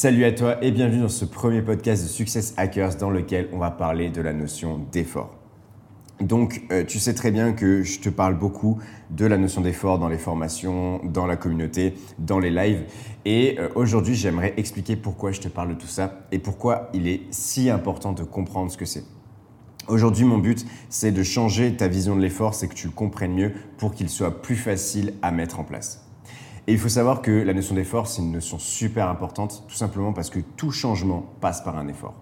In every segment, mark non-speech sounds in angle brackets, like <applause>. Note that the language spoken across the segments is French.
Salut à toi et bienvenue dans ce premier podcast de Success Hackers dans lequel on va parler de la notion d'effort. Donc, euh, tu sais très bien que je te parle beaucoup de la notion d'effort dans les formations, dans la communauté, dans les lives. Et euh, aujourd'hui, j'aimerais expliquer pourquoi je te parle de tout ça et pourquoi il est si important de comprendre ce que c'est. Aujourd'hui, mon but, c'est de changer ta vision de l'effort, c'est que tu le comprennes mieux pour qu'il soit plus facile à mettre en place. Et il faut savoir que la notion d'effort, c'est une notion super importante, tout simplement parce que tout changement passe par un effort.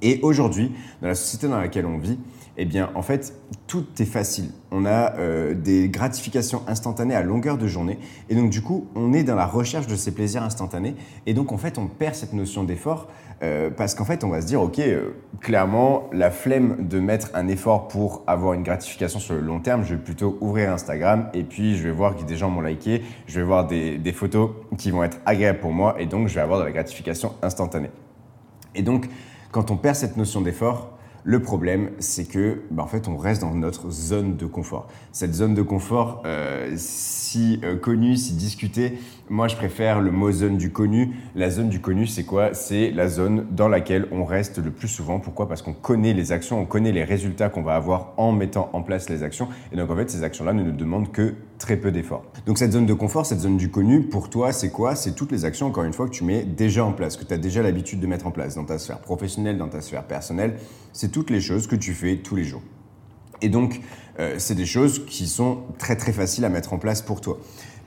Et aujourd'hui, dans la société dans laquelle on vit, eh bien, en fait, tout est facile. On a euh, des gratifications instantanées à longueur de journée. Et donc, du coup, on est dans la recherche de ces plaisirs instantanés. Et donc, en fait, on perd cette notion d'effort euh, parce qu'en fait, on va se dire, OK, euh, clairement, la flemme de mettre un effort pour avoir une gratification sur le long terme, je vais plutôt ouvrir Instagram et puis je vais voir que des gens m'ont liké, je vais voir des, des photos qui vont être agréables pour moi et donc je vais avoir de la gratification instantanée. Et donc, quand on perd cette notion d'effort, le problème, c'est que, bah, en fait, on reste dans notre zone de confort. Cette zone de confort, euh, si euh, connue, si discutée, moi, je préfère le mot zone du connu. La zone du connu, c'est quoi? C'est la zone dans laquelle on reste le plus souvent. Pourquoi? Parce qu'on connaît les actions, on connaît les résultats qu'on va avoir en mettant en place les actions. Et donc, en fait, ces actions-là ne nous demandent que très peu d'efforts. Donc, cette zone de confort, cette zone du connu, pour toi, c'est quoi? C'est toutes les actions, encore une fois, que tu mets déjà en place, que tu as déjà l'habitude de mettre en place dans ta sphère professionnelle, dans ta sphère personnelle. Toutes les choses que tu fais tous les jours. Et donc, euh, c'est des choses qui sont très très faciles à mettre en place pour toi.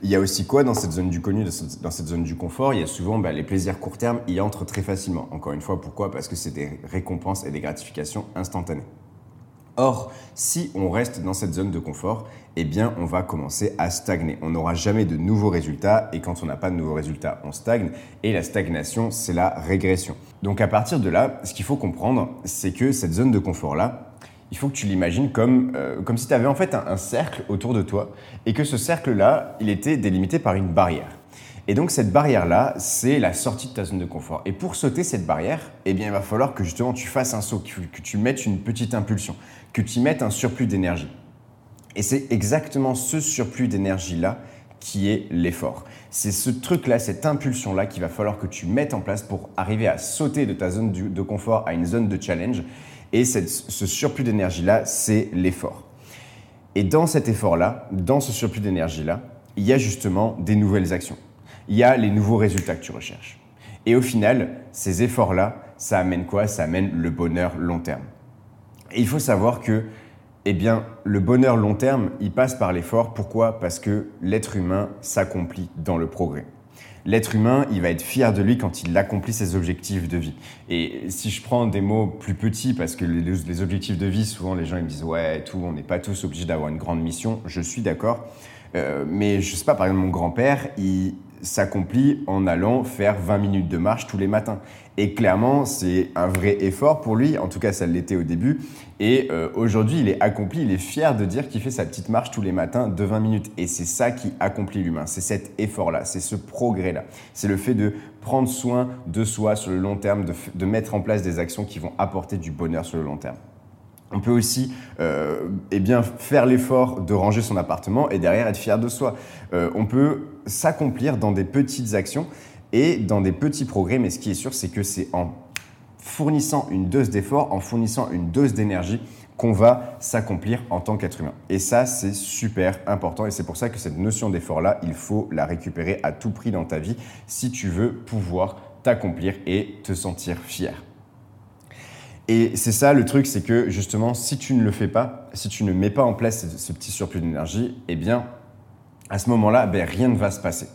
Il y a aussi quoi dans cette zone du connu, dans cette zone du confort? Il y a souvent bah, les plaisirs court terme, y entrent très facilement. Encore une fois, pourquoi? Parce que c'est des récompenses et des gratifications instantanées. Or, si on reste dans cette zone de confort, eh bien, on va commencer à stagner. On n'aura jamais de nouveaux résultats et quand on n'a pas de nouveaux résultats, on stagne. Et la stagnation, c'est la régression. Donc, à partir de là, ce qu'il faut comprendre, c'est que cette zone de confort-là, il faut que tu l'imagines comme, euh, comme si tu avais en fait un, cercle autour de toi et que ce cercle-là, il était délimité par une barrière. Et donc cette barrière-là, c'est la sortie de ta zone de confort. Et pour sauter cette barrière, eh bien, il va falloir que justement tu fasses un saut, que, tu mettes une petite impulsion, que tu mettes un surplus d'énergie. Et c'est exactement ce surplus d'énergie-là qui est l'effort. C'est ce truc-là, cette impulsion-là qu'il va falloir que tu mettes en place pour arriver à sauter de ta zone de confort à une zone de challenge. Et ce surplus d'énergie-là, c'est l'effort. Et dans cet effort-là, dans ce surplus d'énergie-là, il y a justement des nouvelles actions. Il y a les nouveaux résultats que tu recherches. Et au final, ces efforts-là, ça amène quoi? Ça amène le bonheur long terme. Et il faut savoir que, eh bien, le bonheur long terme, il passe par l'effort. Pourquoi? Parce que l'être humain s'accomplit dans le progrès l'être humain, il va être fier de lui quand il accomplit ses objectifs de vie. Et si je prends des mots plus petits, parce que les, objectifs de vie, souvent les gens ils me disent ouais, tout, on n'est pas tous obligés d'avoir une grande mission. Je suis d'accord. Euh, mais je sais pas, par exemple, mon grand-père, il, s'accomplit en allant faire 20 minutes de marche tous les matins. Et clairement, c'est un vrai effort pour lui, en tout cas ça l'était au début. Et euh, aujourd'hui, il est accompli, il est fier de dire qu'il fait sa petite marche tous les matins de 20 minutes. Et c'est ça qui accomplit l'humain, c'est cet effort-là, c'est ce progrès-là. C'est le fait de prendre soin de soi sur le long terme, de mettre en place des actions qui vont apporter du bonheur sur le long terme. On peut aussi euh, eh faire l'effort de ranger son appartement et derrière être fier de soi. Euh, on peut s'accomplir dans des petites actions et dans des petits progrès, mais ce qui est sûr, c'est que c'est en fournissant une dose d'effort, en fournissant une dose d'énergie qu'on va s'accomplir en tant qu'être humain. Et ça, c'est super important et c'est pour ça que cette notion d'effort-là, il faut la récupérer à tout prix dans ta vie si tu veux pouvoir t'accomplir et te sentir fier. Et c'est ça le truc, c'est que justement, si tu ne le fais pas, si tu ne mets pas en place ce, petit surplus d'énergie, eh bien, à ce moment-là, ben, rien ne va se passer.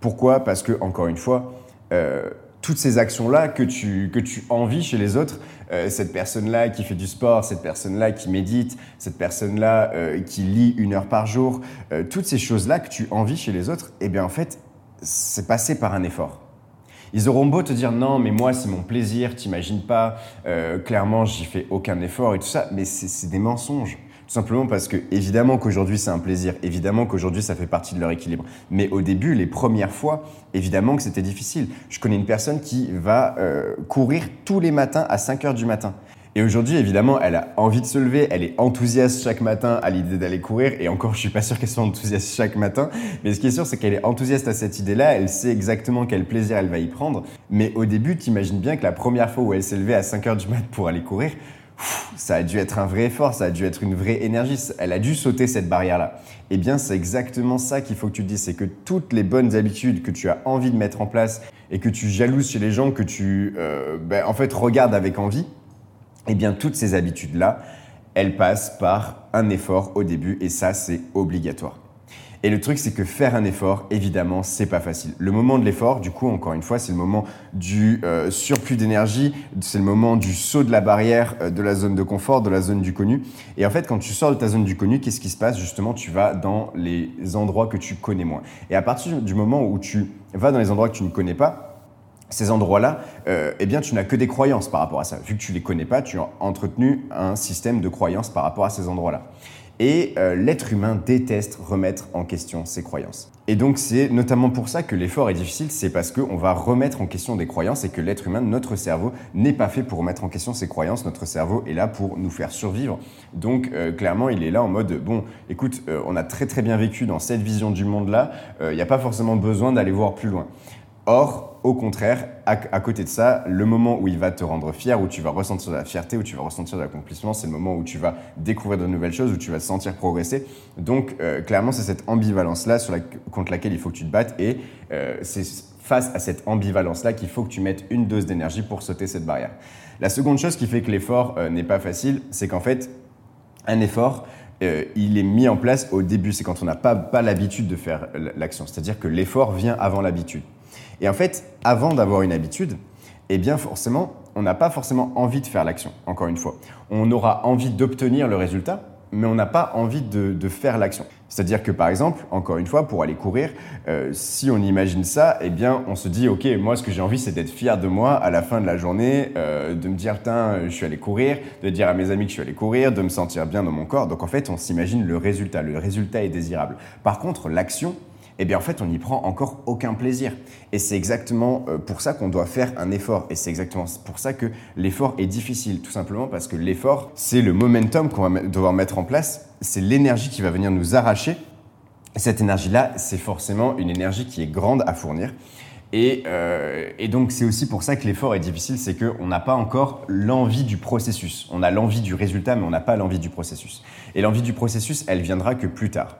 Pourquoi? Parce que, encore une fois, euh, toutes ces actions-là que tu, que tu envies chez les autres, euh, cette personne-là qui fait du sport, cette personne-là qui médite, cette personne-là euh, qui lit une heure par jour, toutes ces choses-là que tu envies chez les autres, eh bien en fait, c'est passé par un effort. Ils auront beau te dire non, mais moi c'est mon plaisir, t'imagines pas, clairement j'y fais aucun effort et tout ça, mais c'est des mensonges. Tout simplement parce que, évidemment qu'aujourd'hui c'est un plaisir, évidemment qu'aujourd'hui ça fait partie de leur équilibre. Mais au début, les premières fois, évidemment que c'était difficile. Je connais une personne qui va euh, courir tous les matins à 5 heures du matin. Et aujourd'hui, évidemment, elle a envie de se lever, elle est enthousiaste chaque matin à l'idée d'aller courir. Et encore, je suis pas sûr qu'elle soit enthousiaste chaque matin. Mais ce qui est sûr, c'est qu'elle est enthousiaste à cette idée-là. Elle sait exactement quel plaisir elle va y prendre. Mais au début, tu imagines bien que la première fois où elle s'est levée à 5 heures du matin pour aller courir, ça a dû être un vrai effort, ça a dû être une vraie énergie, elle a dû sauter cette barrière-là. Eh bien, c'est exactement ça qu'il faut que tu te dises, c'est que toutes les bonnes habitudes que tu as envie de mettre en place et que tu jalouses chez les gens, que tu, euh, ben, en fait, regardes avec envie, eh bien, toutes ces habitudes-là, elles passent par un effort au début et ça, c'est obligatoire. Et le truc, c'est que faire un effort, évidemment, c'est pas facile. Le moment de l'effort, du coup, encore une fois, c'est le moment du euh, surplus d'énergie, c'est le moment du saut de la barrière euh, de la zone de confort, de la zone du connu. Et en fait, quand tu sors de ta zone du connu, qu'est-ce qui se passe? Justement, tu vas dans les endroits que tu connais moins. Et à partir du moment où tu vas dans les endroits que tu ne connais pas, ces endroits-là, euh, eh bien, tu n'as que des croyances par rapport à ça. Vu que tu les connais pas, tu as entretenu un système de croyances par rapport à ces endroits-là. Et euh, l'être humain déteste remettre en question ses croyances. Et donc c'est notamment pour ça que l'effort est difficile, c'est parce qu'on va remettre en question des croyances et que l'être humain, notre cerveau, n'est pas fait pour remettre en question ses croyances. Notre cerveau est là pour nous faire survivre. Donc euh, clairement, il est là en mode, bon, écoute, on a très très bien vécu dans cette vision du monde-là, il n'y a pas forcément besoin d'aller voir plus loin. Or, au contraire, à, côté de ça, le moment où il va te rendre fier, où tu vas ressentir de la fierté, où tu vas ressentir de l'accomplissement, c'est le moment où tu vas découvrir de nouvelles choses, où tu vas te sentir progresser. Donc, euh, clairement, c'est cette ambivalence-là contre laquelle il faut que tu te battes et euh, c'est face à cette ambivalence-là qu'il faut que tu mettes une dose d'énergie pour sauter cette barrière. La seconde chose qui fait que l'effort euh, n'est pas facile, c'est qu'en fait, un effort, il est mis en place au début, c'est quand on n'a pas, pas l'habitude de faire l'action. C'est-à-dire que l'effort vient avant l'habitude. Et en fait, avant d'avoir une habitude, eh bien forcément, on n'a pas forcément envie de faire l'action, encore une fois. On aura envie d'obtenir le résultat, mais on n'a pas envie de, faire l'action. C'est-à-dire que par exemple, encore une fois, pour aller courir, euh, si on imagine ça, eh bien on se dit, ok, moi ce que j'ai envie c'est d'être fier de moi à la fin de la journée, euh, de me dire, putain, je suis allé courir, de dire à mes amis que je suis allé courir, de me sentir bien dans mon corps. Donc en fait, on s'imagine le résultat. Le résultat est désirable. Par contre, l'action, eh bien en fait on n'y prend encore aucun plaisir. Et c'est exactement euh, pour ça qu'on doit faire un effort. Et c'est exactement pour ça que l'effort est difficile, tout simplement parce que l'effort, c'est le momentum qu'on va devoir mettre en place, c'est l'énergie qui va venir nous arracher. cette énergie-là, c'est forcément une énergie qui est grande à fournir. Et, euh, et, donc c'est aussi pour ça que l'effort est difficile, c'est qu'on n'a pas encore l'envie du processus. On a l'envie du résultat, mais on n'a pas l'envie du processus. Et l'envie du processus, elle viendra que plus tard.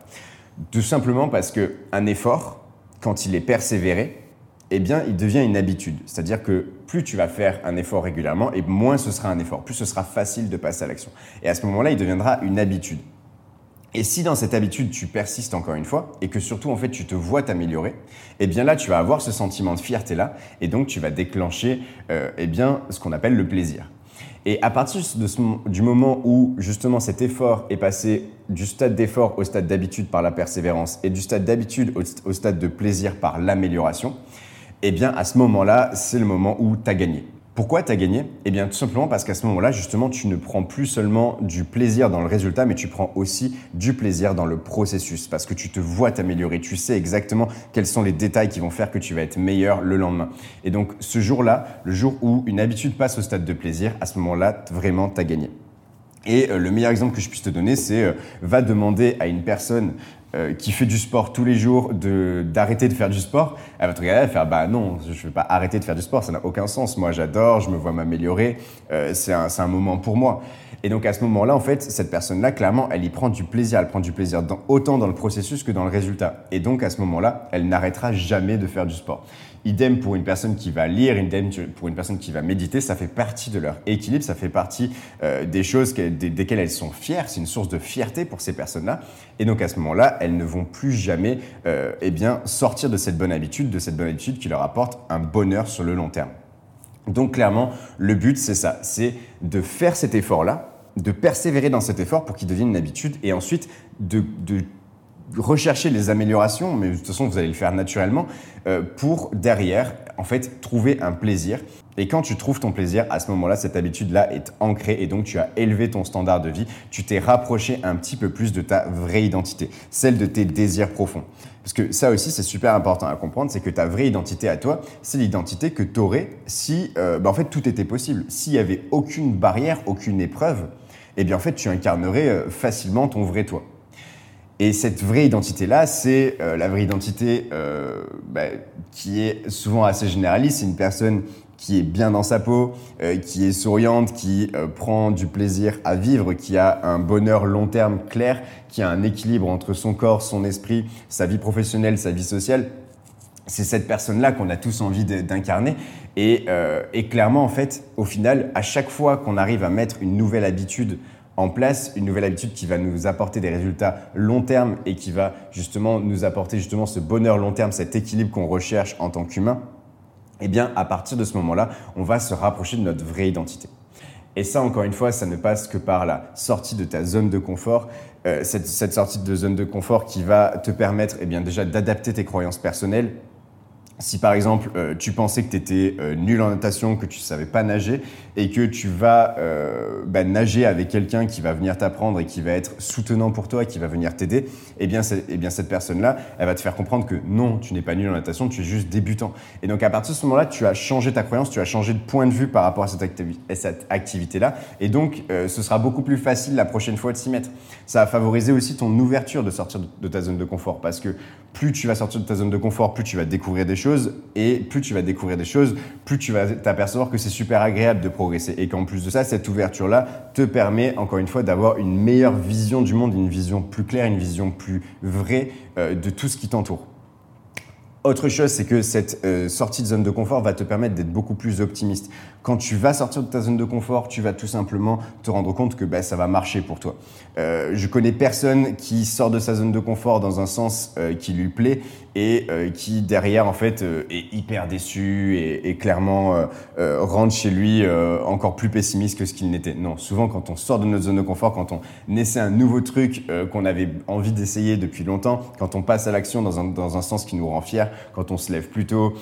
Tout simplement parce qu'un effort, quand il est persévéré, eh bien, il devient une habitude. C'est-à-dire que plus tu vas faire un effort régulièrement, et moins ce sera un effort, plus ce sera facile de passer à l'action. Et à ce moment-là, il deviendra une habitude. Et si dans cette habitude, tu persistes encore une fois, et que surtout, en fait, tu te vois t'améliorer, eh bien là, tu vas avoir ce sentiment de fierté-là, et donc tu vas déclencher, euh, eh bien, ce qu'on appelle le plaisir. Et à partir du moment où justement cet effort est passé du stade d'effort au stade d'habitude par la persévérance et du stade d'habitude au, stade de plaisir par l'amélioration, eh bien à ce moment-là, c'est le moment où tu as gagné. Pourquoi tu as gagné Eh bien tout simplement parce qu'à ce moment-là, justement, tu ne prends plus seulement du plaisir dans le résultat, mais tu prends aussi du plaisir dans le processus, parce que tu te vois t'améliorer, tu sais exactement quels sont les détails qui vont faire que tu vas être meilleur le lendemain. Et donc ce jour-là, le jour où une habitude passe au stade de plaisir, à ce moment-là, vraiment, tu as gagné. Et euh, le meilleur exemple que je puisse te donner, c'est euh, va demander à une personne euh, qui fait du sport tous les jours d'arrêter de, faire du sport, elle va te regarder et faire bah non, je ne vais pas arrêter de faire du sport, ça n'a aucun sens. Moi j'adore, je me vois m'améliorer, euh, c'est un, un, moment pour moi. Et donc à ce moment-là, en fait, cette personne-là, clairement, elle y prend du plaisir, elle prend du plaisir autant dans le processus que dans le résultat. Et donc à ce moment-là, elle n'arrêtera jamais de faire du sport. Idem pour une personne qui va lire, idem pour une personne qui va méditer, ça fait partie de leur équilibre, ça fait partie euh, des choses desquelles elles sont fières, c'est une source de fierté pour ces personnes-là. Et donc à ce moment-là, elles ne vont plus jamais euh, eh bien, sortir de cette bonne habitude, de cette bonne habitude qui leur apporte un bonheur sur le long terme. Donc clairement, le but, c'est ça, c'est de faire cet effort-là, de persévérer dans cet effort pour qu'il devienne une habitude et ensuite de, rechercher les améliorations, mais de toute façon vous allez le faire naturellement, euh, pour derrière en fait trouver un plaisir. Et quand tu trouves ton plaisir, à ce moment-là, cette habitude-là est ancrée et donc tu as élevé ton standard de vie, tu t'es rapproché un petit peu plus de ta vraie identité, celle de tes désirs profonds. Parce que ça aussi, c'est super important à comprendre, c'est que ta vraie identité à toi, c'est l'identité que tu aurais si euh, bah, en fait tout était possible. S'il n'y avait aucune barrière, aucune épreuve, eh bien en fait tu incarnerais euh, facilement ton vrai toi. Et cette vraie identité-là, c'est euh, la vraie identité euh, bah, qui est souvent assez généraliste. C'est une personne qui est bien dans sa peau, qui est souriante, qui prend du plaisir à vivre, qui a un bonheur long terme clair, qui a un équilibre entre son corps, son esprit, sa vie professionnelle, sa vie sociale. C'est cette personne-là qu'on a tous envie d'incarner. Euh, et, clairement, en fait, au final, à chaque fois qu'on arrive à mettre une nouvelle habitude en place, une nouvelle habitude qui va nous apporter des résultats long terme et qui va justement nous apporter justement ce bonheur long terme, cet équilibre qu'on recherche en tant qu'humain, eh bien, à partir de ce moment-là, on va se rapprocher de notre vraie identité. Et ça, encore une fois, ça ne passe que par la sortie de ta zone de confort, euh, cette, cette, sortie de zone de confort qui va te permettre eh bien, déjà d'adapter tes croyances personnelles, si par exemple euh, tu pensais que tu étais euh, nul en natation, que tu savais pas nager et que tu vas euh, bah, nager avec quelqu'un qui va venir t'apprendre et qui va être soutenant pour toi qui va venir t'aider, eh bien, eh bien cette personne-là, elle va te faire comprendre que non, tu n'es pas nul en natation, tu es juste débutant. Et donc à partir de ce moment-là, tu as changé ta croyance, tu as changé de point de vue par rapport à cette, cette activité-là et donc ce sera beaucoup plus facile la prochaine fois de s'y mettre. Ça va favoriser aussi ton ouverture de sortir de ta zone de confort parce que plus tu vas sortir de ta zone de confort, plus tu vas découvrir des choses et plus tu vas découvrir des choses, plus tu vas t'apercevoir que c'est super agréable de progresser et qu'en plus de ça, cette ouverture-là te permet encore une fois d'avoir une meilleure vision du monde, une vision plus claire, une vision plus vraie euh, de tout ce qui t'entoure. Autre chose, c'est que cette euh, sortie de zone de confort va te permettre d'être beaucoup plus optimiste. Quand tu vas sortir de ta zone de confort, tu vas tout simplement te rendre compte que bah, ça va marcher pour toi. Euh, je connais personne qui sort de sa zone de confort dans un sens euh, qui lui plaît et euh, qui derrière en fait est hyper déçu et, clairement rentre chez lui encore plus pessimiste que ce qu'il n'était. Non, souvent quand on sort de notre zone de confort, quand on essaie un nouveau truc qu'on avait envie d'essayer depuis longtemps, quand on passe à l'action dans un, dans un sens qui nous rend fier, quand on se lève plus tôt,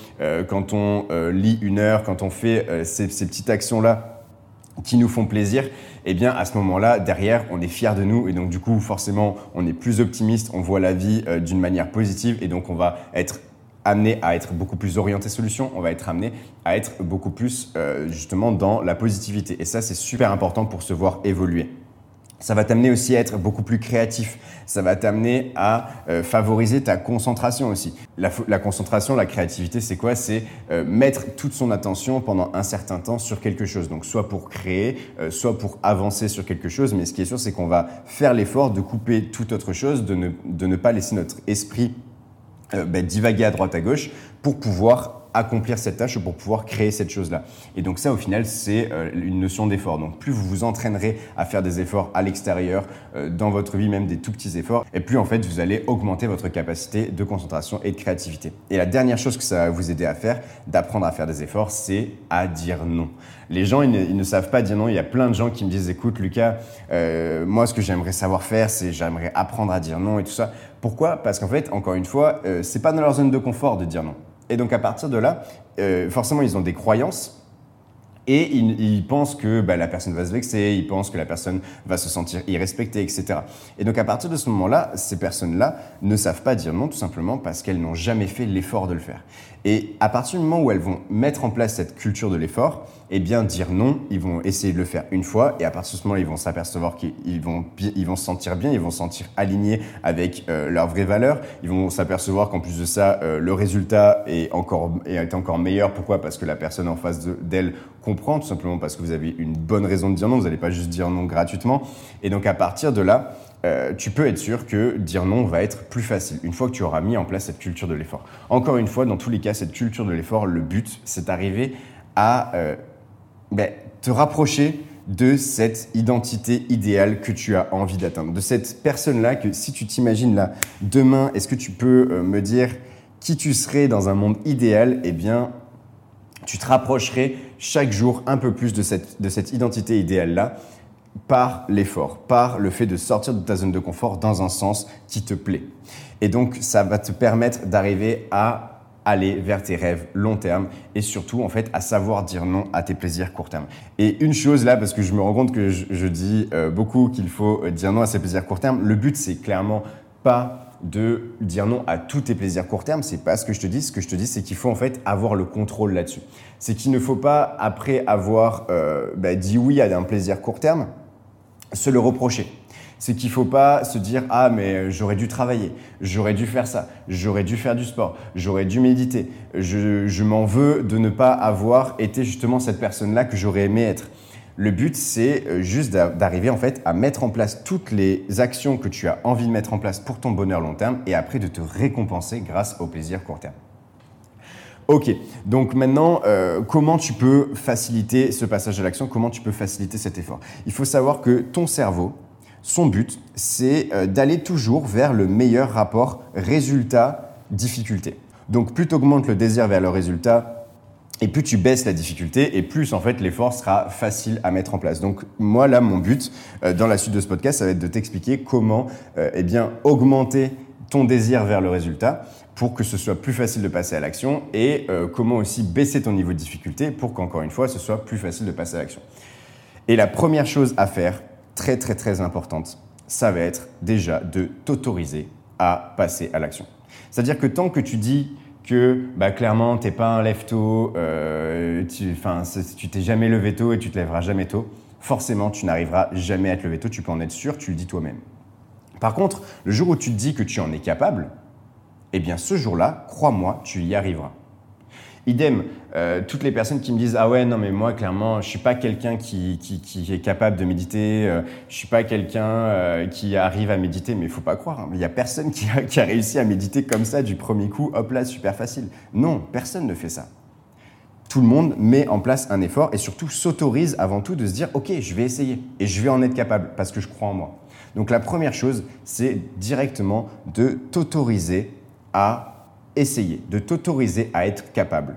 quand on lit une heure, quand on fait ces ces petites actions-là qui nous font plaisir, eh bien à ce moment-là, derrière, on est fier de nous et donc du coup, forcément, on est plus optimiste, on voit la vie euh, d'une manière positive et donc on va être amené à être beaucoup plus orienté solution, on va être amené à être beaucoup plus euh, justement dans la positivité. Et ça, c'est super important pour se voir évoluer. Ça va t'amener aussi à être beaucoup plus créatif. Ça va t'amener à euh, favoriser ta concentration aussi. La, concentration, la créativité, c'est quoi? C'est euh, mettre toute son attention pendant un certain temps sur quelque chose. Donc soit pour créer, euh, soit pour avancer sur quelque chose. Mais ce qui est sûr, c'est qu'on va faire l'effort de couper toute autre chose, de ne, pas laisser notre esprit ben, divaguer à droite à gauche pour pouvoir accomplir cette tâche pour pouvoir créer cette chose-là. Et donc ça, au final, c'est euh, une notion d'effort. Donc plus vous vous entraînerez à faire des efforts à l'extérieur, euh, dans votre vie, même des tout petits efforts, et plus en fait, vous allez augmenter votre capacité de concentration et de créativité. Et la dernière chose que ça va vous aider à faire, d'apprendre à faire des efforts, c'est à dire non. Les gens, ils ne, savent pas dire non. Il y a plein de gens qui me disent, écoute, Lucas, euh, moi, ce que j'aimerais savoir faire, c'est j'aimerais apprendre à dire non et tout ça. Pourquoi? Parce qu'en fait, encore une fois, c'est pas dans leur zone de confort de dire non. Et donc à partir de là, euh, forcément, ils ont des croyances et ils, pensent que bah, la personne va se vexer, ils pensent que la personne va se sentir irrespectée, etc. Et donc à partir de ce moment-là, ces personnes-là ne savent pas dire non tout simplement parce qu'elles n'ont jamais fait l'effort de le faire. Et à partir du moment où elles vont mettre en place cette culture de l'effort, eh bien dire non, ils vont essayer de le faire une fois et à partir de ce moment-là, ils vont s'apercevoir qu'ils vont, ils vont se sentir bien, ils vont se sentir alignés avec euh, leurs vraies valeurs, ils vont s'apercevoir qu'en plus de ça, euh, le résultat est encore, est encore meilleur. Pourquoi? Parce que la personne en face d'elle comprend, tout simplement parce que vous avez une bonne raison de dire non, vous n'allez pas juste dire non gratuitement. Et donc à partir de là, euh, tu peux être sûr que dire non va être plus facile une fois que tu auras mis en place cette culture de l'effort. Encore une fois, dans tous les cas, cette culture de l'effort, le but, c'est d'arriver à euh, ben, te rapprocher de cette identité idéale que tu as envie d'atteindre, de cette personne-là que si tu t'imagines là, demain, est-ce que tu peux euh, me dire qui tu serais dans un monde idéal? Eh bien, tu te rapprocherais chaque jour un peu plus de cette, de cette identité idéale-là par l'effort, par le fait de sortir de ta zone de confort dans un sens qui te plaît. Et donc, ça va te permettre d'arriver à aller vers tes rêves long terme et surtout en fait à savoir dire non à tes plaisirs court terme. Et une chose là, parce que je me rends compte que je, dis euh, beaucoup qu'il faut euh, dire non à ses plaisirs court terme, le but c'est clairement pas de dire non à tous tes plaisirs court terme, c'est pas ce que je te dis. Ce que je te dis, c'est qu'il faut en fait avoir le contrôle là-dessus. C'est qu'il ne faut pas, après avoir euh, bah, dit oui à un plaisir court terme, se le reprocher. C'est qu'il ne faut pas se dire ah mais j'aurais dû travailler, j'aurais dû faire ça, j'aurais dû faire du sport, j'aurais dû méditer. Je, je m'en veux de ne pas avoir été justement cette personne-là que j'aurais aimé être. Le but, c'est euh, juste d'arriver en fait à mettre en place toutes les actions que tu as envie de mettre en place pour ton bonheur long terme et après de te récompenser grâce au plaisir court terme. Ok, donc maintenant, euh, comment tu peux faciliter ce passage à l'action? Comment tu peux faciliter cet effort? Il faut savoir que ton cerveau, son but, c'est euh, d'aller toujours vers le meilleur rapport résultat-difficulté. Donc plus tu augmentes le désir vers le résultat, et plus tu baisses la difficulté, et plus en fait l'effort sera facile à mettre en place. Donc moi là, mon but euh, dans la suite de ce podcast, ça va être de t'expliquer comment eh bien augmenter ton désir vers le résultat pour que ce soit plus facile de passer à l'action et euh, comment aussi baisser ton niveau de difficulté pour qu'encore une fois, ce soit plus facile de passer à l'action. Et la première chose à faire, très très très importante, ça va être déjà de t'autoriser à passer à l'action. C'est-à-dire que tant que tu dis que bah, clairement, tu n'es pas un lève-tôt, euh, tu t'es jamais levé tôt et tu te lèveras jamais tôt, forcément, tu n'arriveras jamais à te lever tôt, tu peux en être sûr, tu le dis toi-même. Par contre, le jour où tu te dis que tu en es capable, eh bien ce jour-là, crois-moi, tu y arriveras. Idem, euh, toutes les personnes qui me disent ah ouais non mais moi clairement je suis pas quelqu'un qui, est capable de méditer, euh, je suis pas quelqu'un euh, qui arrive à méditer, mais il faut pas croire, hein. il y a personne qui a, qui a, réussi à méditer comme ça du premier coup, hop là super facile. Non, personne ne fait ça. Tout le monde met en place un effort et surtout s'autorise avant tout de se dire ok je vais essayer et je vais en être capable parce que je crois en moi. Donc la première chose, c'est directement de t'autoriser à essayer, de t'autoriser à être capable.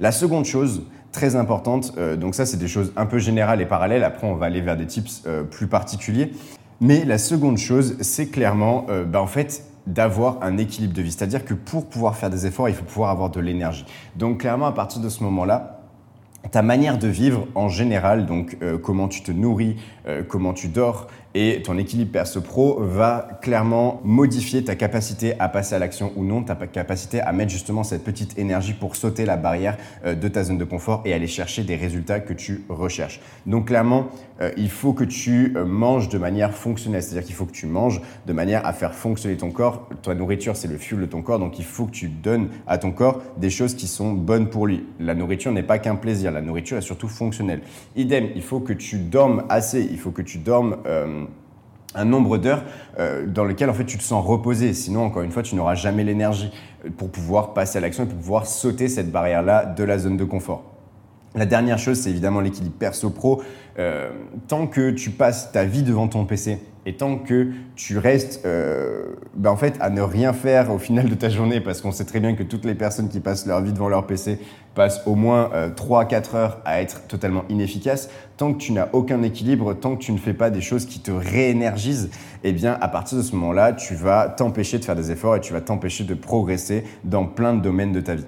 La seconde chose très importante, euh, donc ça c'est des choses un peu générales et parallèles, après on va aller vers des tips euh, plus particuliers, mais la seconde chose, c'est clairement euh, bah, en fait d'avoir un équilibre de vie. C'est-à-dire que pour pouvoir faire des efforts, il faut pouvoir avoir de l'énergie. Donc clairement, à partir de ce moment-là, ta manière de vivre en général, donc comment tu te nourris, comment tu dors, et ton équilibre perso-pro va clairement modifier ta capacité à passer à l'action ou non, ta capacité à mettre justement cette petite énergie pour sauter la barrière euh, de ta zone de confort et aller chercher des résultats que tu recherches. Donc clairement, euh, il faut que tu euh, manges de manière fonctionnelle, c'est-à-dire qu'il faut que tu manges de manière à faire fonctionner ton corps. Ta nourriture, c'est le fuel de ton corps, donc il faut que tu donnes à ton corps des choses qui sont bonnes pour lui. La nourriture n'est pas qu'un plaisir, la nourriture est surtout fonctionnelle. Idem, il faut que tu dormes assez, il faut que tu dormes un nombre d'heures euh, dans lequel en fait tu te sens reposé. Sinon, encore une fois, tu n'auras jamais l'énergie euh, pour pouvoir passer à l'action et pour pouvoir sauter cette barrière-là de la zone de confort. La dernière chose, c'est évidemment l'équilibre perso-pro. Euh, tant que tu passes ta vie devant ton PC et tant que tu restes ben en fait, à ne rien faire au final de ta journée, parce qu'on sait très bien que toutes les personnes qui passent leur vie devant leur PC passent au moins 3-4 euh, heures à être totalement inefficaces, tant que tu n'as aucun équilibre, tant que tu ne fais pas des choses qui te réénergisent, eh bien à partir de ce moment-là, tu vas t'empêcher de faire des efforts et tu vas t'empêcher de progresser dans plein de domaines de ta vie.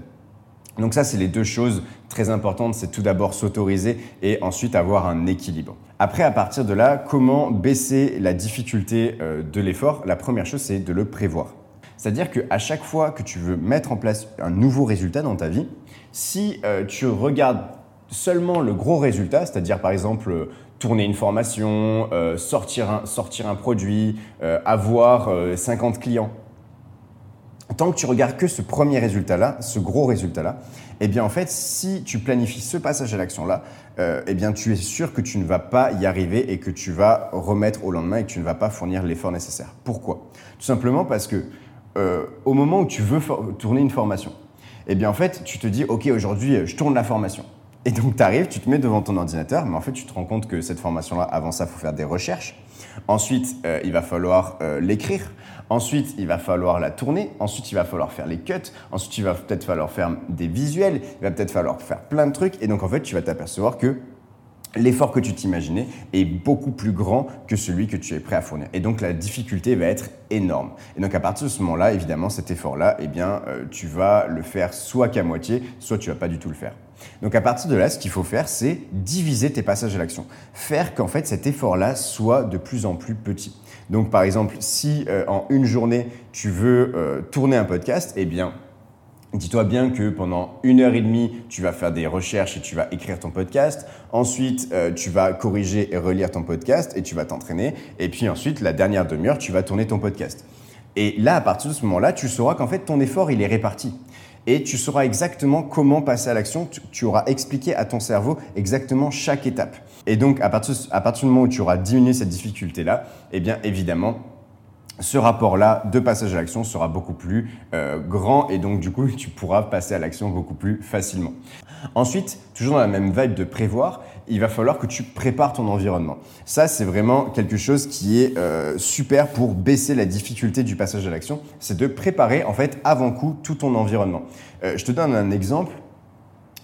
Donc ça, c'est les deux choses très importantes, c'est tout d'abord s'autoriser et ensuite avoir un équilibre. Après, à partir de là, comment baisser la difficulté euh, de l'effort? La première chose, c'est de le prévoir. C'est-à-dire qu'à chaque fois que tu veux mettre en place un nouveau résultat dans ta vie, si euh, tu regardes seulement le gros résultat, c'est-à-dire par exemple euh, tourner une formation, sortir, un, sortir un produit, avoir 50 clients, tant que tu regardes que ce premier résultat-là, ce gros résultat-là, eh bien en fait, si tu planifies ce passage à l'action-là, euh, eh bien tu es sûr que tu ne vas pas y arriver et que tu vas remettre au lendemain et que tu ne vas pas fournir l'effort nécessaire. Pourquoi? Tout simplement parce que euh, au moment où tu veux tourner une formation, eh bien en fait, tu te dis, ok, aujourd'hui, je tourne la formation. Et donc, tu arrives, tu te mets devant ton ordinateur, mais en fait, tu te rends compte que cette formation-là, avant ça, il faut faire des recherches. Ensuite, euh, il va falloir euh, l'écrire. Ensuite, il va falloir la tourner. Ensuite, il va falloir faire les cuts. Ensuite, il va peut-être falloir faire des visuels. Il va peut-être falloir faire plein de trucs. Et donc, en fait, tu vas t'apercevoir que l'effort que tu t'imaginais est beaucoup plus grand que celui que tu es prêt à fournir. Et donc la difficulté va être énorme. Et donc à partir de ce moment-là, évidemment, cet effort-là, eh bien, euh, tu vas le faire soit qu'à moitié, soit tu vas pas du tout le faire. Donc à partir de là, ce qu'il faut faire, c'est diviser tes passages à l'action. Faire qu'en fait cet effort-là soit de plus en plus petit. Donc par exemple, si euh, en une journée, tu veux euh, tourner un podcast, eh bien, Dis-toi bien que pendant une heure et demie, tu vas faire des recherches et tu vas écrire ton podcast. Ensuite, euh, tu vas corriger et relire ton podcast et tu vas t'entraîner. Et puis ensuite, la dernière demi-heure, tu vas tourner ton podcast. Et là, à partir de ce moment-là, tu sauras qu'en fait, ton effort, il est réparti. Et tu sauras exactement comment passer à l'action. Tu, auras expliqué à ton cerveau exactement chaque étape. Et donc, à partir, à partir du moment où tu auras diminué cette difficulté-là, eh bien, évidemment, ce rapport-là de passage à l'action sera beaucoup plus euh, grand et donc du coup <laughs> tu pourras passer à l'action beaucoup plus facilement. Ensuite, toujours dans la même vibe de prévoir, il va falloir que tu prépares ton environnement. Ça, c'est vraiment quelque chose qui est euh, super pour baisser la difficulté du passage à l'action. C'est de préparer en fait avant coup tout ton environnement. Euh, je te donne un exemple.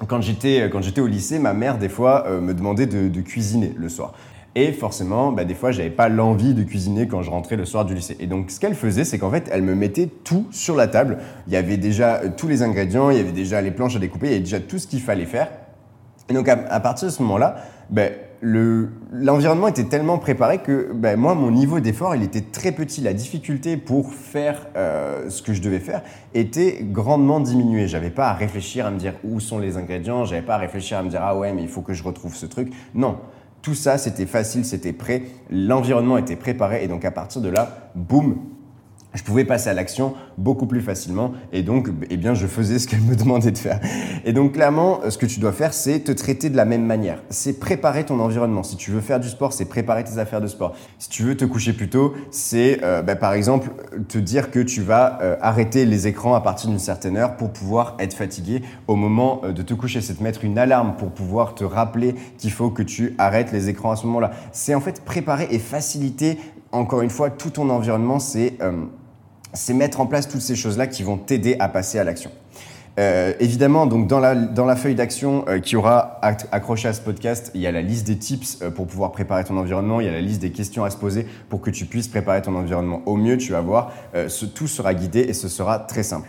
Quand j'étais au lycée, ma mère des fois me demandait de, de cuisiner le soir. Et forcément, bah, des fois, j'avais pas l'envie de cuisiner quand je rentrais le soir du lycée. Et donc, ce qu'elle faisait, c'est qu'en fait, elle me mettait tout sur la table. Il y avait déjà euh, tous les ingrédients, il y avait déjà les planches à découper, il y avait déjà tout ce qu'il fallait faire. Et donc, à, partir de ce moment-là, bah, l'environnement était tellement préparé que bah, moi, mon niveau d'effort, il était très petit. La difficulté pour faire euh, ce que je devais faire était grandement diminuée. J'avais pas à réfléchir à me dire où sont les ingrédients, j'avais pas à réfléchir à me dire ah ouais, mais il faut que je retrouve ce truc. Non, tout ça, c'était facile, c'était prêt, l'environnement était préparé et donc à partir de là, boum, je pouvais passer à l'action beaucoup plus facilement et donc eh bien je faisais ce qu'elle me <laughs> demandait de faire. Et donc clairement ce que tu dois faire c'est te traiter de la même manière. C'est préparer ton environnement. Si tu veux faire du sport, c'est préparer tes affaires de sport. Si tu veux te coucher plus tôt, c'est euh, bah, par exemple te dire que tu vas euh, arrêter les écrans à partir d'une certaine heure pour pouvoir être fatigué au moment euh, de te coucher. C'est te mettre une alarme pour pouvoir te rappeler qu'il faut que tu arrêtes les écrans à ce moment-là. C'est en fait préparer et faciliter encore une fois tout ton environnement. C'est c'est mettre en place toutes ces choses-là qui vont t'aider à passer à l'action. Euh, évidemment, donc dans la, dans la feuille d'action euh, qui aura accroché à ce podcast, il y a la liste des tips euh, pour pouvoir préparer ton environnement, il y a la liste des questions à se poser pour que tu puisses préparer ton environnement au mieux, tu vas voir, ce, tout sera guidé et ce sera très simple.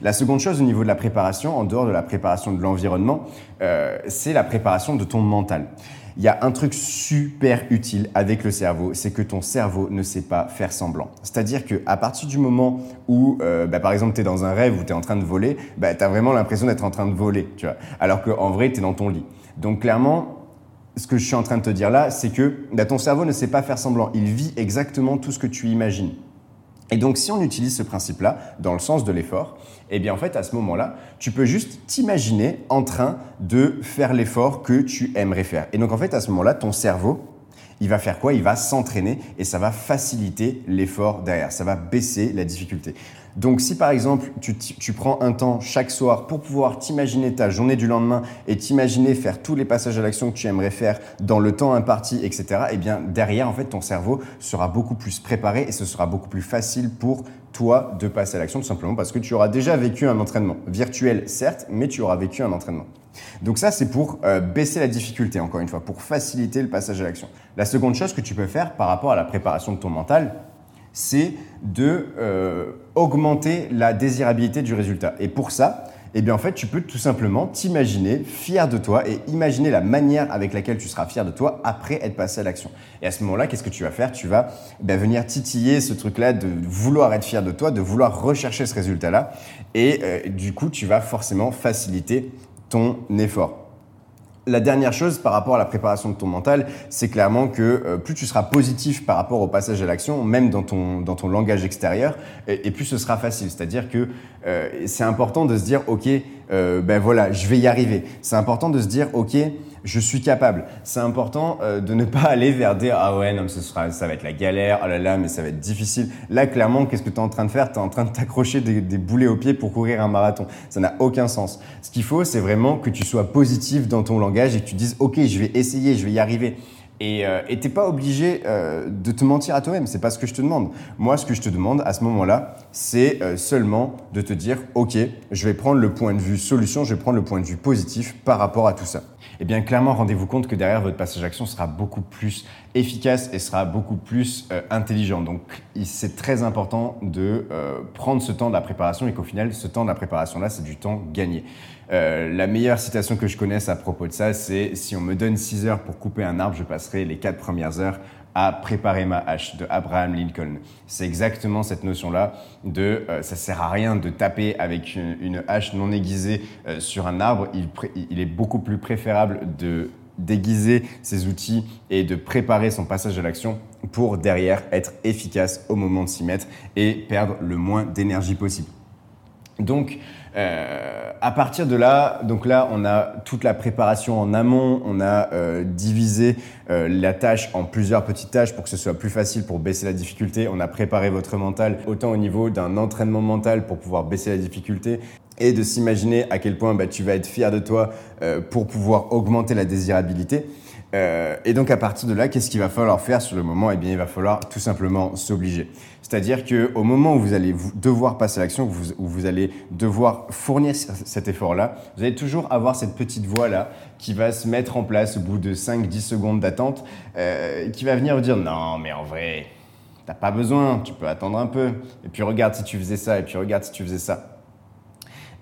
La seconde chose au niveau de la préparation, en dehors de la préparation de l'environnement, c'est la préparation de ton mental. Il y a un truc super utile avec le cerveau, c'est que ton cerveau ne sait pas faire semblant. C'est-à-dire qu'à partir du moment où, euh, bah, par exemple, tu es dans un rêve où tu es en train de voler, bah, tu as vraiment l'impression d'être en train de voler, tu vois. Alors qu'en vrai, tu es dans ton lit. Donc clairement, ce que je suis en train de te dire là, c'est que bah, ton cerveau ne sait pas faire semblant. Il vit exactement tout ce que tu imagines. Et donc, si on utilise ce principe-là dans le sens de l'effort, eh bien, en fait, à ce moment-là, tu peux juste t'imaginer en train de faire l'effort que tu aimerais faire. Et donc, en fait, à ce moment-là, ton cerveau, il va faire quoi? Il va s'entraîner et ça va faciliter l'effort derrière. Ça va baisser la difficulté. Donc si par exemple tu, prends un temps chaque soir pour pouvoir t'imaginer ta journée du lendemain et t'imaginer faire tous les passages à l'action que tu aimerais faire dans le temps imparti, etc., eh bien derrière en fait ton cerveau sera beaucoup plus préparé et ce sera beaucoup plus facile pour toi de passer à l'action tout simplement parce que tu auras déjà vécu un entraînement virtuel certes, mais tu auras vécu un entraînement. Donc ça, c'est pour euh, baisser la difficulté, encore une fois, pour faciliter le passage à l'action. La seconde chose que tu peux faire par rapport à la préparation de ton mental, c'est de euh, augmenter la désirabilité du résultat. Et pour ça, eh bien en fait, tu peux tout simplement t'imaginer fier de toi et imaginer la manière avec laquelle tu seras fier de toi après être passé à l'action. Et à ce moment-là, qu'est-ce que tu vas faire? Tu vas ben, venir titiller ce truc-là de vouloir être fier de toi, de vouloir rechercher ce résultat-là. Et euh, du coup, tu vas forcément faciliter ton effort. La dernière chose par rapport à la préparation de ton mental, c'est clairement que euh, plus tu seras positif par rapport au passage à l'action, même dans ton, langage extérieur, et, plus ce sera facile. C'est-à-dire que euh, c'est important de se dire, OK, ben voilà, je vais y arriver. C'est important de se dire, ok, je suis capable. C'est important euh, de ne pas <laughs> aller vers des ah ouais non sera ça va être la galère, oh là là mais ça va être difficile. Là clairement qu'est-ce que tu es en train de faire? Tu es en train de t'accrocher des, des, boulets aux pieds pour courir un marathon. Ça n'a aucun sens. Ce qu'il faut c'est vraiment que tu sois positif dans ton langage et que tu dises ok je vais essayer, je vais y arriver. Et euh, t'es pas obligé euh, de te mentir à toi-même, c'est pas ce que je te demande. Moi, ce que je te demande à ce moment-là, c'est euh, seulement de te dire, ok, je vais prendre le point de vue solution, je vais prendre le point de vue positif par rapport à tout ça. Eh bien, clairement, rendez-vous compte que derrière votre passage action sera beaucoup plus efficace et sera beaucoup plus euh, intelligent. Donc, c'est très important de euh, prendre ce temps de la préparation et qu'au final, ce temps de la préparation-là, c'est du temps gagné. La meilleure citation que je connaisse à propos de ça, c'est si on me donne 6 heures pour couper un arbre, je passerai les 4 premières heures à préparer ma hache de Abraham Lincoln. C'est exactement cette notion-là de euh, ça sert à rien de taper avec une, hache non aiguisée euh, sur un arbre. Il, est beaucoup plus préférable de déguiser ses outils et de préparer son passage à l'action pour derrière être efficace au moment de s'y mettre et perdre le moins d'énergie possible. Euh, à partir de là, donc là, on a toute la préparation en amont, on a euh, divisé euh, la tâche en plusieurs petites tâches pour que ce soit plus facile pour baisser la difficulté. On a préparé votre mental autant au niveau d'un entraînement mental pour pouvoir baisser la difficulté et de s'imaginer à quel point bah, tu vas être fier de toi pour pouvoir augmenter la désirabilité. Euh, et donc à partir de là, qu'est-ce qu'il va falloir faire sur le moment? Eh bien, il va falloir tout simplement s'obliger. C'est-à-dire qu'au moment où vous allez devoir passer à l'action, où vous, allez devoir fournir cet effort-là, vous allez toujours avoir cette petite voix-là qui va se mettre en place au bout de 5-10 secondes d'attente, euh, qui va venir vous dire non, mais en vrai, t'as pas besoin, tu peux attendre un peu. Et puis regarde si tu faisais ça, et puis regarde si tu faisais ça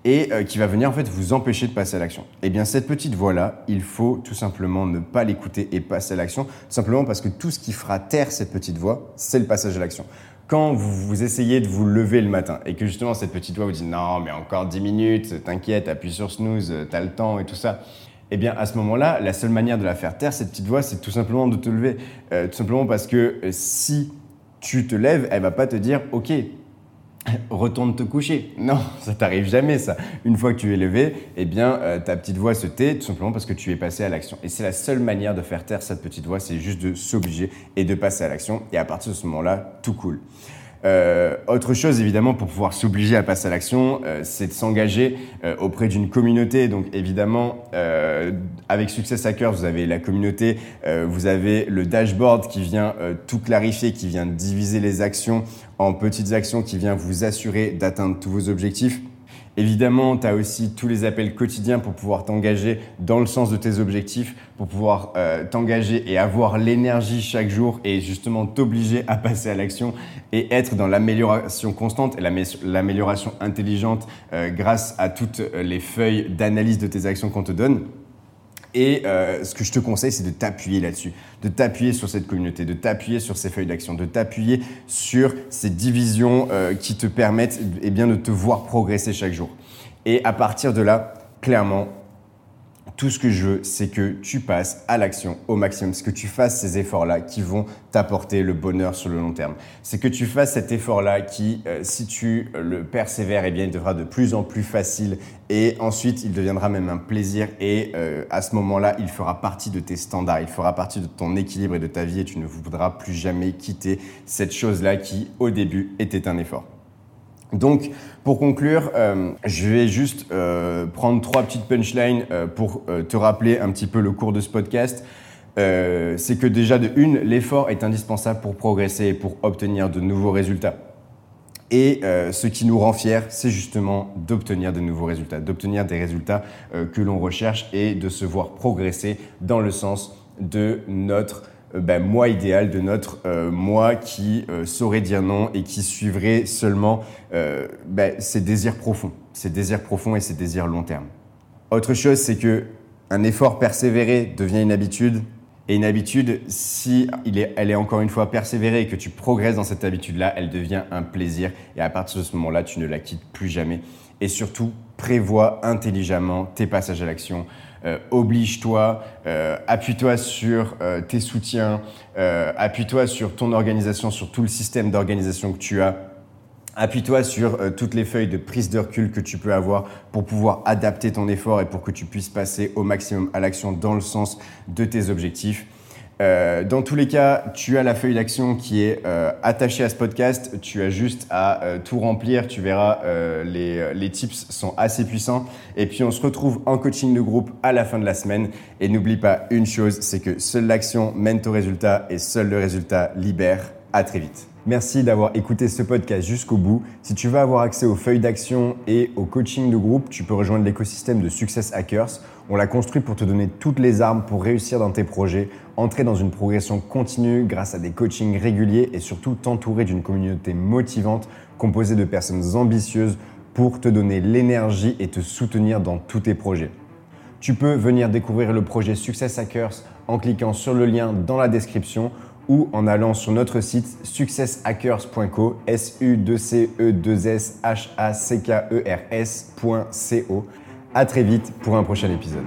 et euh, qui va venir en fait vous empêcher de passer à l'action. Eh bien cette petite voix-là, il faut tout simplement ne pas l'écouter et passer à l'action, simplement parce que tout ce qui fera taire cette petite voix, c'est le passage à l'action. Quand vous, vous essayez de vous lever le matin et que justement cette petite voix vous dit non mais encore 10 minutes, t'inquiète, appuie sur snooze, t'as le temps et tout ça, eh bien, à ce moment-là, la seule manière de la faire taire, cette petite voix, c'est tout simplement de te lever. Euh, tout simplement parce que euh, si tu te lèves, elle va pas te dire, OK, <laughs> retourne te coucher. Non, <laughs> ça t'arrive jamais ça. Une fois que tu es levé, eh bien euh, ta petite voix se tait tout simplement parce que tu es passé à l'action. Et c'est la seule manière de faire taire cette petite voix, c'est juste de s'obliger et de passer à l'action. Et à partir de ce moment-là, tout coule. Euh, autre chose, évidemment, pour pouvoir s'obliger à passer à l'action, euh, c'est de s'engager euh, auprès d'une communauté. Donc, évidemment, avec Success Hackers, vous avez la communauté, vous avez le dashboard qui vient tout clarifier, qui vient diviser les actions en petites actions, qui vient vous assurer d'atteindre tous vos objectifs. Évidemment, tu as aussi tous les appels quotidiens pour pouvoir t'engager dans le sens de tes objectifs, pour pouvoir euh, t'engager et avoir l'énergie chaque jour et justement t'obliger à passer à l'action et être dans l'amélioration constante et l'amélioration intelligente euh, grâce à toutes les feuilles d'analyse de tes actions qu'on te donne. Et euh, ce que je te conseille, c'est de t'appuyer là-dessus, de t'appuyer sur cette communauté, de t'appuyer sur ces feuilles d'action, de t'appuyer sur ces divisions euh, qui te permettent eh bien, de te voir progresser chaque jour. Et à partir de là, clairement, tout ce que je veux, c'est que tu passes à l'action au maximum, c'est que tu fasses ces efforts-là qui vont t'apporter le bonheur sur le long terme. C'est que tu fasses cet effort-là qui, euh, si tu le persévères, eh bien, il devra de plus en plus facile et ensuite, il deviendra même un plaisir et euh, à ce moment-là, il fera partie de tes standards, il fera partie de ton équilibre et de ta vie et tu ne voudras plus jamais quitter cette chose-là qui, au début, était un effort. Donc, pour conclure, euh, je vais juste euh, prendre trois petites punchlines euh, pour te rappeler un petit peu le cours de ce podcast. c'est que déjà de une, l'effort est indispensable pour progresser et pour obtenir de nouveaux résultats. Et ce qui nous rend fiers, c'est justement d'obtenir de nouveaux résultats, d'obtenir des résultats que l'on recherche et de se voir progresser dans le sens de notre ben, moi idéal de notre euh, moi qui euh, saurait dire non et qui suivrait seulement ses désirs profonds, ses désirs profonds et ses désirs long terme. Autre chose, c'est que un effort persévéré devient une habitude. Et une habitude, si elle est encore une fois persévérée et que tu progresses dans cette habitude-là, elle devient un plaisir. Et à partir de ce moment-là, tu ne la quittes plus jamais. Et surtout, prévois intelligemment tes passages à l'action. Euh, oblige-toi, euh, appuie-toi sur euh, tes soutiens, appuie-toi sur ton organisation, sur tout le système d'organisation que tu as Appuie-toi sur toutes les feuilles de prise de recul que tu peux avoir pour pouvoir adapter ton effort et pour que tu puisses passer au maximum à l'action dans le sens de tes objectifs. Euh, dans tous les cas, tu as la feuille d'action qui est euh, attachée à ce podcast. Tu as juste à euh, tout remplir. Tu verras, les, les, tips sont assez puissants. Et puis, on se retrouve en coaching de groupe à la fin de la semaine. Et n'oublie pas une chose, c'est que seule l'action mène au résultat et seul le résultat libère. À très vite. Merci d'avoir écouté ce podcast jusqu'au bout. Si tu veux avoir accès aux feuilles d'action et au coaching de groupe, tu peux rejoindre l'écosystème de Success Hackers. On l'a construit pour te donner toutes les armes pour réussir dans tes projets, entrer dans une progression continue grâce à des coachings réguliers et surtout t'entourer d'une communauté motivante composée de personnes ambitieuses pour te donner l'énergie et te soutenir dans tous tes projets. Tu peux venir découvrir le projet Success Hackers en cliquant sur le lien dans la description ou en allant sur notre site successhackers.co, s u c e 2 s h a c k e r sco À très vite pour un prochain épisode.